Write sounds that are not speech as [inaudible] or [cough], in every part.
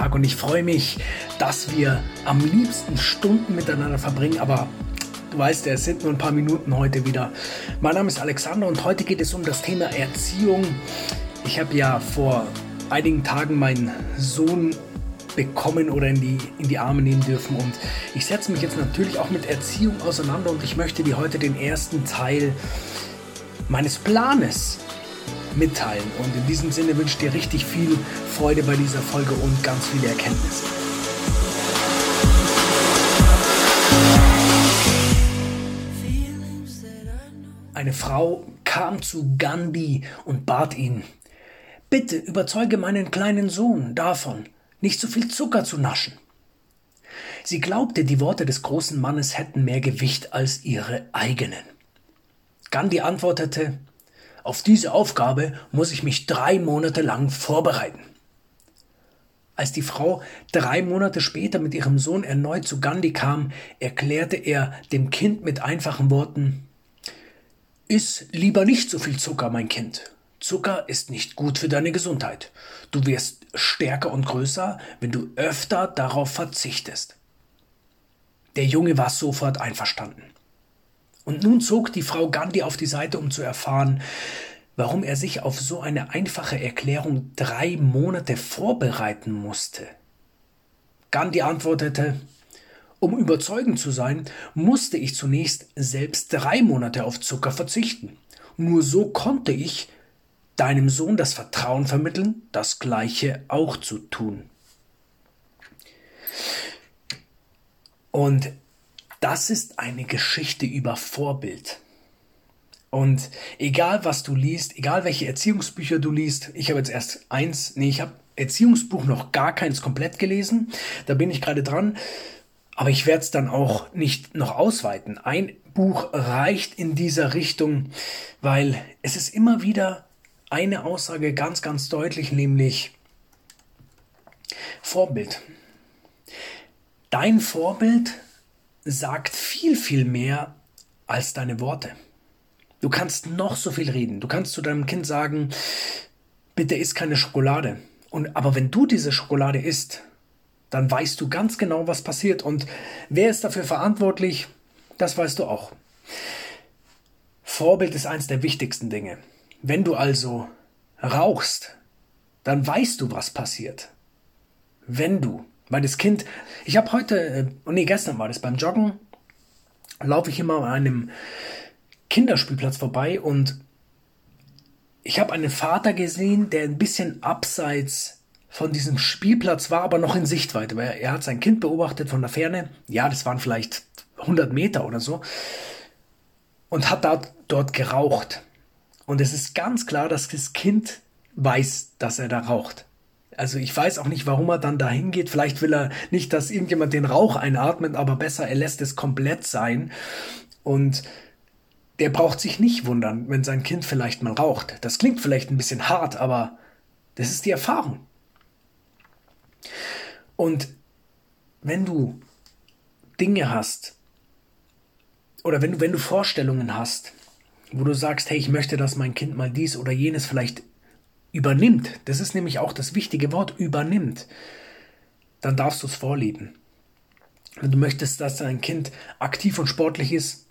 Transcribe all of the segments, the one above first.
Tag und ich freue mich, dass wir am liebsten Stunden miteinander verbringen, aber du weißt es sind nur ein paar Minuten heute wieder. Mein Name ist Alexander und heute geht es um das Thema Erziehung. Ich habe ja vor einigen Tagen meinen Sohn bekommen oder in die, in die Arme nehmen dürfen. Und ich setze mich jetzt natürlich auch mit Erziehung auseinander und ich möchte dir heute den ersten Teil meines Planes mitteilen. Und in diesem Sinne wünsche ich dir richtig viel Freude bei dieser Folge und ganz viele Erkenntnisse. Eine Frau kam zu Gandhi und bat ihn, Bitte überzeuge meinen kleinen Sohn davon, nicht so viel Zucker zu naschen. Sie glaubte, die Worte des großen Mannes hätten mehr Gewicht als ihre eigenen. Gandhi antwortete, auf diese Aufgabe muss ich mich drei Monate lang vorbereiten. Als die Frau drei Monate später mit ihrem Sohn erneut zu Gandhi kam, erklärte er dem Kind mit einfachen Worten Iss lieber nicht so viel Zucker, mein Kind. Zucker ist nicht gut für deine Gesundheit. Du wirst stärker und größer, wenn du öfter darauf verzichtest. Der Junge war sofort einverstanden. Und nun zog die Frau Gandhi auf die Seite, um zu erfahren, warum er sich auf so eine einfache Erklärung drei Monate vorbereiten musste. Gandhi antwortete, um überzeugend zu sein, musste ich zunächst selbst drei Monate auf Zucker verzichten. Nur so konnte ich deinem Sohn das Vertrauen vermitteln, das Gleiche auch zu tun. Und das ist eine Geschichte über Vorbild. Und egal was du liest, egal welche Erziehungsbücher du liest, ich habe jetzt erst eins, nee, ich habe Erziehungsbuch noch gar keins komplett gelesen, da bin ich gerade dran, aber ich werde es dann auch nicht noch ausweiten. Ein Buch reicht in dieser Richtung, weil es ist immer wieder eine Aussage ganz, ganz deutlich, nämlich Vorbild. Dein Vorbild sagt viel, viel mehr als deine Worte. Du kannst noch so viel reden. Du kannst zu deinem Kind sagen, bitte isst keine Schokolade. Und, aber wenn du diese Schokolade isst, dann weißt du ganz genau, was passiert. Und wer ist dafür verantwortlich, das weißt du auch. Vorbild ist eines der wichtigsten Dinge. Wenn du also rauchst, dann weißt du, was passiert. Wenn du weil das Kind, ich habe heute, äh, nee, gestern war das beim Joggen, laufe ich immer an einem Kinderspielplatz vorbei und ich habe einen Vater gesehen, der ein bisschen abseits von diesem Spielplatz war, aber noch in Sichtweite, weil er hat sein Kind beobachtet von der Ferne. Ja, das waren vielleicht 100 Meter oder so. Und hat dort, dort geraucht. Und es ist ganz klar, dass das Kind weiß, dass er da raucht. Also ich weiß auch nicht, warum er dann da hingeht. Vielleicht will er nicht, dass irgendjemand den Rauch einatmet, aber besser, er lässt es komplett sein. Und der braucht sich nicht wundern, wenn sein Kind vielleicht mal raucht. Das klingt vielleicht ein bisschen hart, aber das ist die Erfahrung. Und wenn du Dinge hast, oder wenn du, wenn du Vorstellungen hast, wo du sagst, hey, ich möchte, dass mein Kind mal dies oder jenes vielleicht übernimmt, das ist nämlich auch das wichtige Wort, übernimmt, dann darfst du es vorleben. Wenn du möchtest, dass dein Kind aktiv und sportlich ist,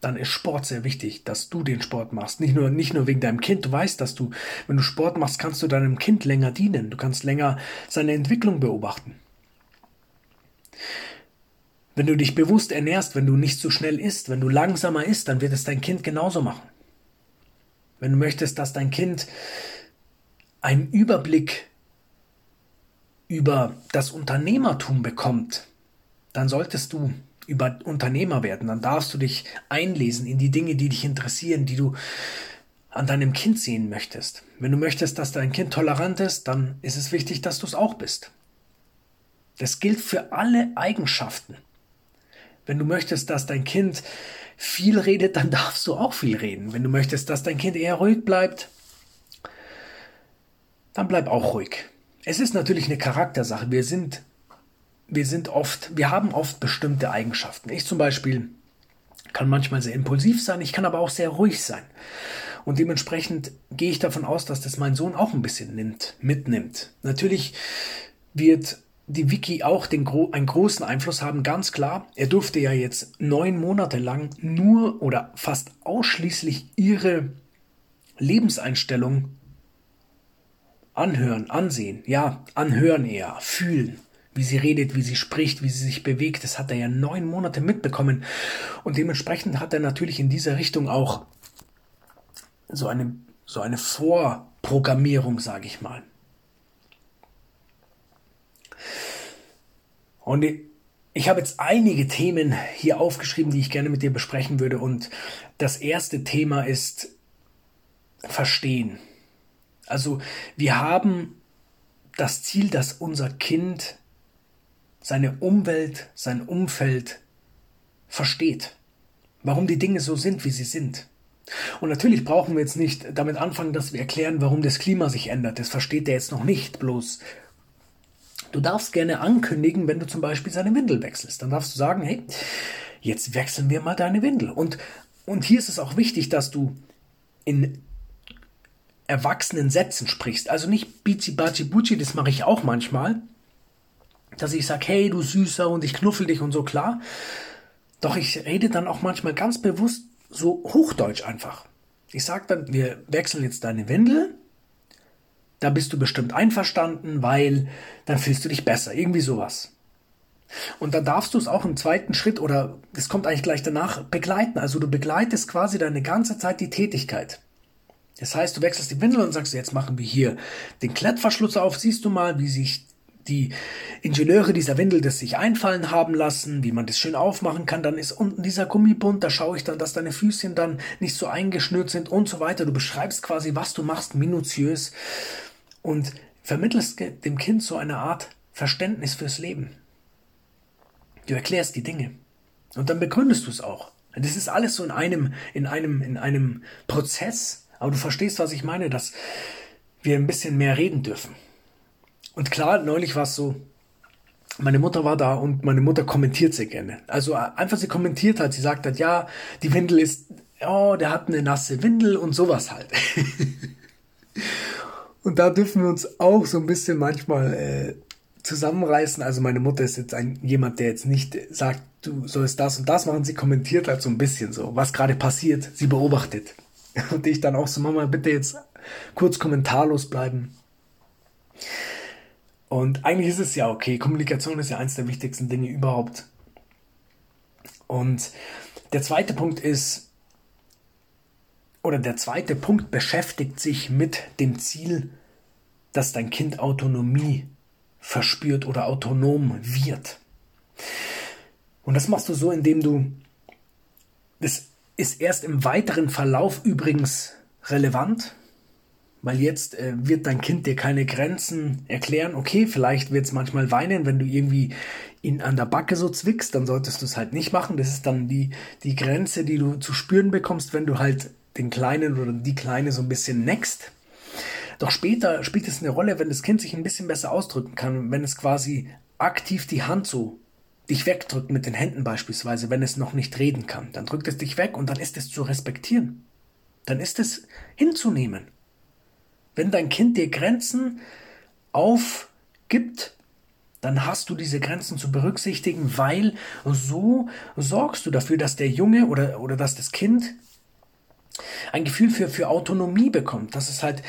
dann ist Sport sehr wichtig, dass du den Sport machst. Nicht nur, nicht nur wegen deinem Kind. Du weißt, dass du, wenn du Sport machst, kannst du deinem Kind länger dienen. Du kannst länger seine Entwicklung beobachten. Wenn du dich bewusst ernährst, wenn du nicht so schnell isst, wenn du langsamer isst, dann wird es dein Kind genauso machen. Wenn du möchtest, dass dein Kind einen Überblick über das Unternehmertum bekommt, dann solltest du über Unternehmer werden. Dann darfst du dich einlesen in die Dinge, die dich interessieren, die du an deinem Kind sehen möchtest. Wenn du möchtest, dass dein Kind tolerant ist, dann ist es wichtig, dass du es auch bist. Das gilt für alle Eigenschaften. Wenn du möchtest, dass dein Kind viel redet, dann darfst du auch viel reden. Wenn du möchtest, dass dein Kind eher ruhig bleibt, dann bleib auch ruhig. Es ist natürlich eine Charaktersache. Wir sind, wir sind oft, wir haben oft bestimmte Eigenschaften. Ich zum Beispiel kann manchmal sehr impulsiv sein, ich kann aber auch sehr ruhig sein. Und dementsprechend gehe ich davon aus, dass das mein Sohn auch ein bisschen nimmt, mitnimmt. Natürlich wird die Wiki auch den, einen großen Einfluss haben, ganz klar. Er durfte ja jetzt neun Monate lang nur oder fast ausschließlich ihre Lebenseinstellung anhören, ansehen, ja, anhören eher, fühlen, wie sie redet, wie sie spricht, wie sie sich bewegt. Das hat er ja neun Monate mitbekommen. Und dementsprechend hat er natürlich in dieser Richtung auch so eine, so eine Vorprogrammierung, sage ich mal. Und ich habe jetzt einige Themen hier aufgeschrieben, die ich gerne mit dir besprechen würde. Und das erste Thema ist Verstehen. Also wir haben das Ziel, dass unser Kind seine Umwelt, sein Umfeld versteht. Warum die Dinge so sind, wie sie sind. Und natürlich brauchen wir jetzt nicht damit anfangen, dass wir erklären, warum das Klima sich ändert. Das versteht er jetzt noch nicht. Bloß Du darfst gerne ankündigen, wenn du zum Beispiel seine Windel wechselst. Dann darfst du sagen, hey, jetzt wechseln wir mal deine Windel. Und, und hier ist es auch wichtig, dass du in erwachsenen Sätzen sprichst. Also nicht Bizi Baci Buci, das mache ich auch manchmal. Dass ich sage, hey, du Süßer und ich knuffel dich und so klar. Doch ich rede dann auch manchmal ganz bewusst so Hochdeutsch einfach. Ich sage dann, wir wechseln jetzt deine Windel da bist du bestimmt einverstanden, weil dann fühlst du dich besser. Irgendwie sowas. Und dann darfst du es auch im zweiten Schritt oder es kommt eigentlich gleich danach begleiten. Also du begleitest quasi deine ganze Zeit die Tätigkeit. Das heißt, du wechselst die Windel und sagst, jetzt machen wir hier den Klettverschluss auf. Siehst du mal, wie sich die Ingenieure dieser Windel das sich einfallen haben lassen, wie man das schön aufmachen kann. Dann ist unten dieser Gummibund, da schaue ich dann, dass deine Füßchen dann nicht so eingeschnürt sind und so weiter. Du beschreibst quasi, was du machst, minutiös und vermittelst dem Kind so eine Art Verständnis fürs Leben. Du erklärst die Dinge und dann begründest du es auch. Das ist alles so in einem, in einem, in einem Prozess, aber du verstehst, was ich meine, dass wir ein bisschen mehr reden dürfen. Und klar, neulich war es so, meine Mutter war da und meine Mutter kommentiert sehr gerne. Also einfach sie kommentiert hat, sie sagt hat, ja, die Windel ist, oh, der hat eine nasse Windel und sowas halt. [laughs] Und da dürfen wir uns auch so ein bisschen manchmal äh, zusammenreißen. Also meine Mutter ist jetzt ein, jemand, der jetzt nicht sagt, du sollst das und das machen. Sie kommentiert halt so ein bisschen so, was gerade passiert. Sie beobachtet. [laughs] Und ich dann auch so, Mama, bitte jetzt kurz kommentarlos bleiben. Und eigentlich ist es ja okay. Kommunikation ist ja eines der wichtigsten Dinge überhaupt. Und der zweite Punkt ist, oder der zweite Punkt beschäftigt sich mit dem Ziel, dass dein Kind Autonomie verspürt oder autonom wird. Und das machst du so, indem du, das ist erst im weiteren Verlauf übrigens relevant, weil jetzt äh, wird dein Kind dir keine Grenzen erklären. Okay, vielleicht wird es manchmal weinen, wenn du irgendwie ihn an der Backe so zwickst, dann solltest du es halt nicht machen. Das ist dann die, die Grenze, die du zu spüren bekommst, wenn du halt den Kleinen oder die Kleine so ein bisschen next. Doch später spielt es eine Rolle, wenn das Kind sich ein bisschen besser ausdrücken kann, wenn es quasi aktiv die Hand so dich wegdrückt mit den Händen beispielsweise, wenn es noch nicht reden kann. Dann drückt es dich weg und dann ist es zu respektieren. Dann ist es hinzunehmen. Wenn dein Kind dir Grenzen aufgibt, dann hast du diese Grenzen zu berücksichtigen, weil so sorgst du dafür, dass der Junge oder, oder dass das Kind ein Gefühl für, für Autonomie bekommt, dass es halt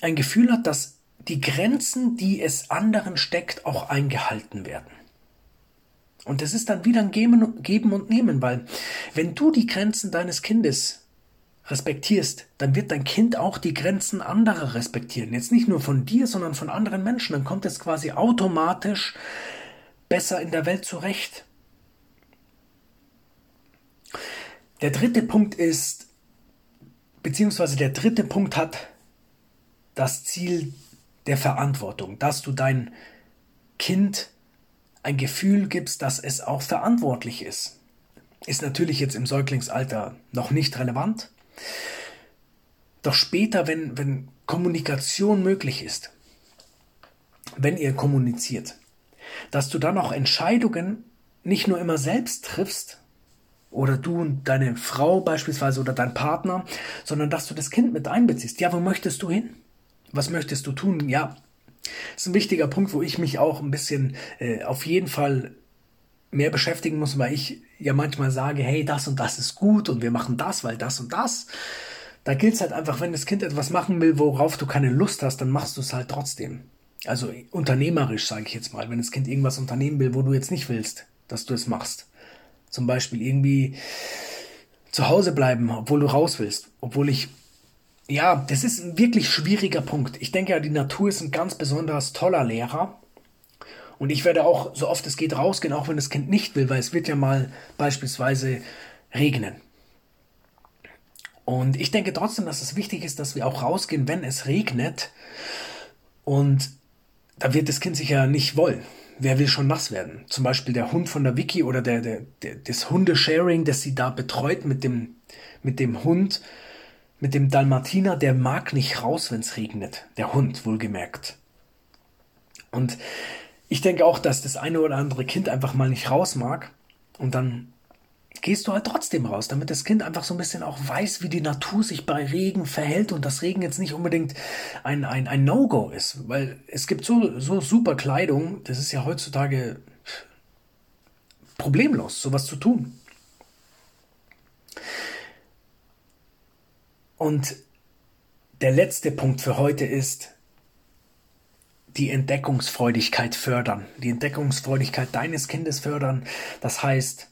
ein Gefühl hat, dass die Grenzen, die es anderen steckt, auch eingehalten werden. Und das ist dann wieder ein Geben und Nehmen, weil wenn du die Grenzen deines Kindes respektierst, dann wird dein Kind auch die Grenzen anderer respektieren. Jetzt nicht nur von dir, sondern von anderen Menschen. Dann kommt es quasi automatisch besser in der Welt zurecht. Der dritte Punkt ist, beziehungsweise der dritte Punkt hat das Ziel der Verantwortung, dass du dein Kind ein Gefühl gibst, dass es auch verantwortlich ist. Ist natürlich jetzt im Säuglingsalter noch nicht relevant. Doch später, wenn, wenn Kommunikation möglich ist, wenn ihr kommuniziert, dass du dann auch Entscheidungen nicht nur immer selbst triffst, oder du und deine Frau beispielsweise oder dein Partner, sondern dass du das Kind mit einbeziehst. Ja, wo möchtest du hin? Was möchtest du tun? Ja, Das ist ein wichtiger Punkt, wo ich mich auch ein bisschen äh, auf jeden Fall mehr beschäftigen muss, weil ich ja manchmal sage, hey, das und das ist gut und wir machen das, weil das und das. Da gilt es halt einfach, wenn das Kind etwas machen will, worauf du keine Lust hast, dann machst du es halt trotzdem. Also unternehmerisch, sage ich jetzt mal, wenn das Kind irgendwas unternehmen will, wo du jetzt nicht willst, dass du es machst. Zum Beispiel irgendwie zu Hause bleiben, obwohl du raus willst. Obwohl ich, ja, das ist ein wirklich schwieriger Punkt. Ich denke ja, die Natur ist ein ganz besonders toller Lehrer. Und ich werde auch, so oft es geht, rausgehen, auch wenn das Kind nicht will, weil es wird ja mal beispielsweise regnen. Und ich denke trotzdem, dass es wichtig ist, dass wir auch rausgehen, wenn es regnet. Und da wird das Kind sicher nicht wollen. Wer will schon nass werden? Zum Beispiel der Hund von der Wiki oder der, der, der, das Hundesharing, das sie da betreut mit dem, mit dem Hund, mit dem Dalmatiner, der mag nicht raus, wenn es regnet. Der Hund, wohlgemerkt. Und ich denke auch, dass das eine oder andere Kind einfach mal nicht raus mag. Und dann gehst du halt trotzdem raus, damit das Kind einfach so ein bisschen auch weiß, wie die Natur sich bei Regen verhält und dass Regen jetzt nicht unbedingt ein, ein, ein No-Go ist. Weil es gibt so, so super Kleidung, das ist ja heutzutage problemlos, sowas zu tun. Und der letzte Punkt für heute ist, die Entdeckungsfreudigkeit fördern, die Entdeckungsfreudigkeit deines Kindes fördern. Das heißt,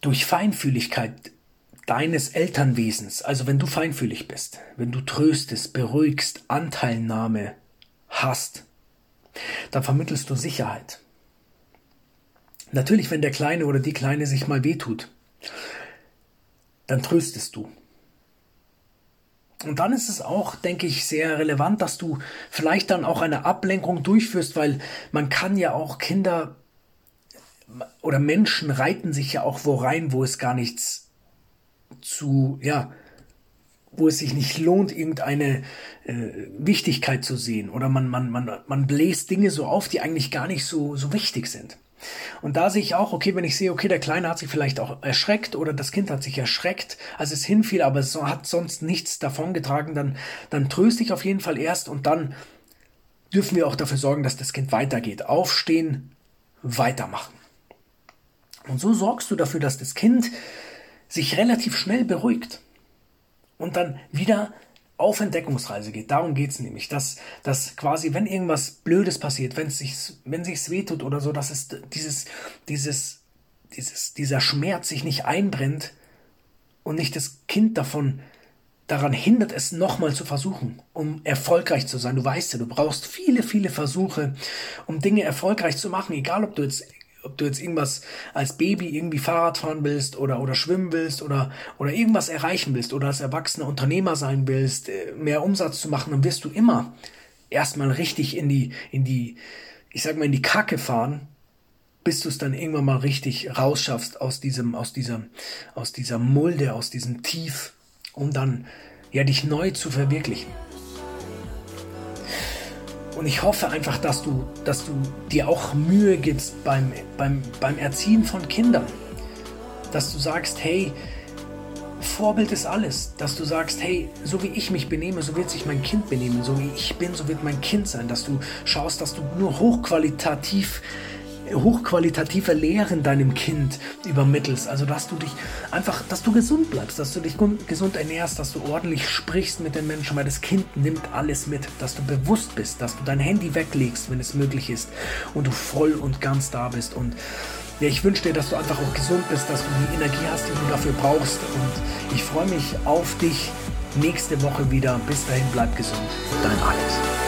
durch Feinfühligkeit deines Elternwesens, also wenn du feinfühlig bist, wenn du tröstest, beruhigst, Anteilnahme hast, dann vermittelst du Sicherheit. Natürlich, wenn der Kleine oder die Kleine sich mal wehtut, dann tröstest du. Und dann ist es auch, denke ich, sehr relevant, dass du vielleicht dann auch eine Ablenkung durchführst, weil man kann ja auch Kinder oder Menschen reiten sich ja auch wo rein, wo es gar nichts zu, ja, wo es sich nicht lohnt, irgendeine äh, Wichtigkeit zu sehen. Oder man, man, man, man bläst Dinge so auf, die eigentlich gar nicht so, so wichtig sind. Und da sehe ich auch, okay, wenn ich sehe, okay, der Kleine hat sich vielleicht auch erschreckt oder das Kind hat sich erschreckt, als es hinfiel, aber es hat sonst nichts davongetragen, dann, dann tröste ich auf jeden Fall erst und dann dürfen wir auch dafür sorgen, dass das Kind weitergeht. Aufstehen, weitermachen. Und so sorgst du dafür, dass das Kind sich relativ schnell beruhigt und dann wieder auf Entdeckungsreise geht. Darum geht es nämlich, dass, dass quasi, wenn irgendwas Blödes passiert, wenn es sich, wenn sich's wehtut oder so, dass es dieses, dieses, dieses, dieser Schmerz sich nicht einbrennt und nicht das Kind davon daran hindert, es nochmal zu versuchen, um erfolgreich zu sein. Du weißt ja, du brauchst viele, viele Versuche, um Dinge erfolgreich zu machen, egal ob du jetzt ob du jetzt irgendwas als Baby irgendwie Fahrrad fahren willst oder, oder schwimmen willst oder, oder irgendwas erreichen willst oder als erwachsener Unternehmer sein willst, äh, mehr Umsatz zu machen, dann wirst du immer erstmal richtig in die, in die, ich sag mal, in die Kacke fahren, bis du es dann irgendwann mal richtig rausschaffst aus diesem, aus dieser, aus dieser Mulde, aus diesem Tief, um dann ja dich neu zu verwirklichen. Und ich hoffe einfach, dass du, dass du dir auch Mühe gibst beim, beim, beim Erziehen von Kindern. Dass du sagst, hey, Vorbild ist alles. Dass du sagst, hey, so wie ich mich benehme, so wird sich mein Kind benehmen. So wie ich bin, so wird mein Kind sein. Dass du schaust, dass du nur hochqualitativ hochqualitative Lehren deinem Kind übermittelst. Also, dass du dich einfach, dass du gesund bleibst, dass du dich gesund ernährst, dass du ordentlich sprichst mit den Menschen, weil das Kind nimmt alles mit, dass du bewusst bist, dass du dein Handy weglegst, wenn es möglich ist und du voll und ganz da bist und ja, ich wünsche dir, dass du einfach auch gesund bist, dass du die Energie hast, die du dafür brauchst. Und ich freue mich auf dich nächste Woche wieder. Bis dahin, bleib gesund. Dein Alex.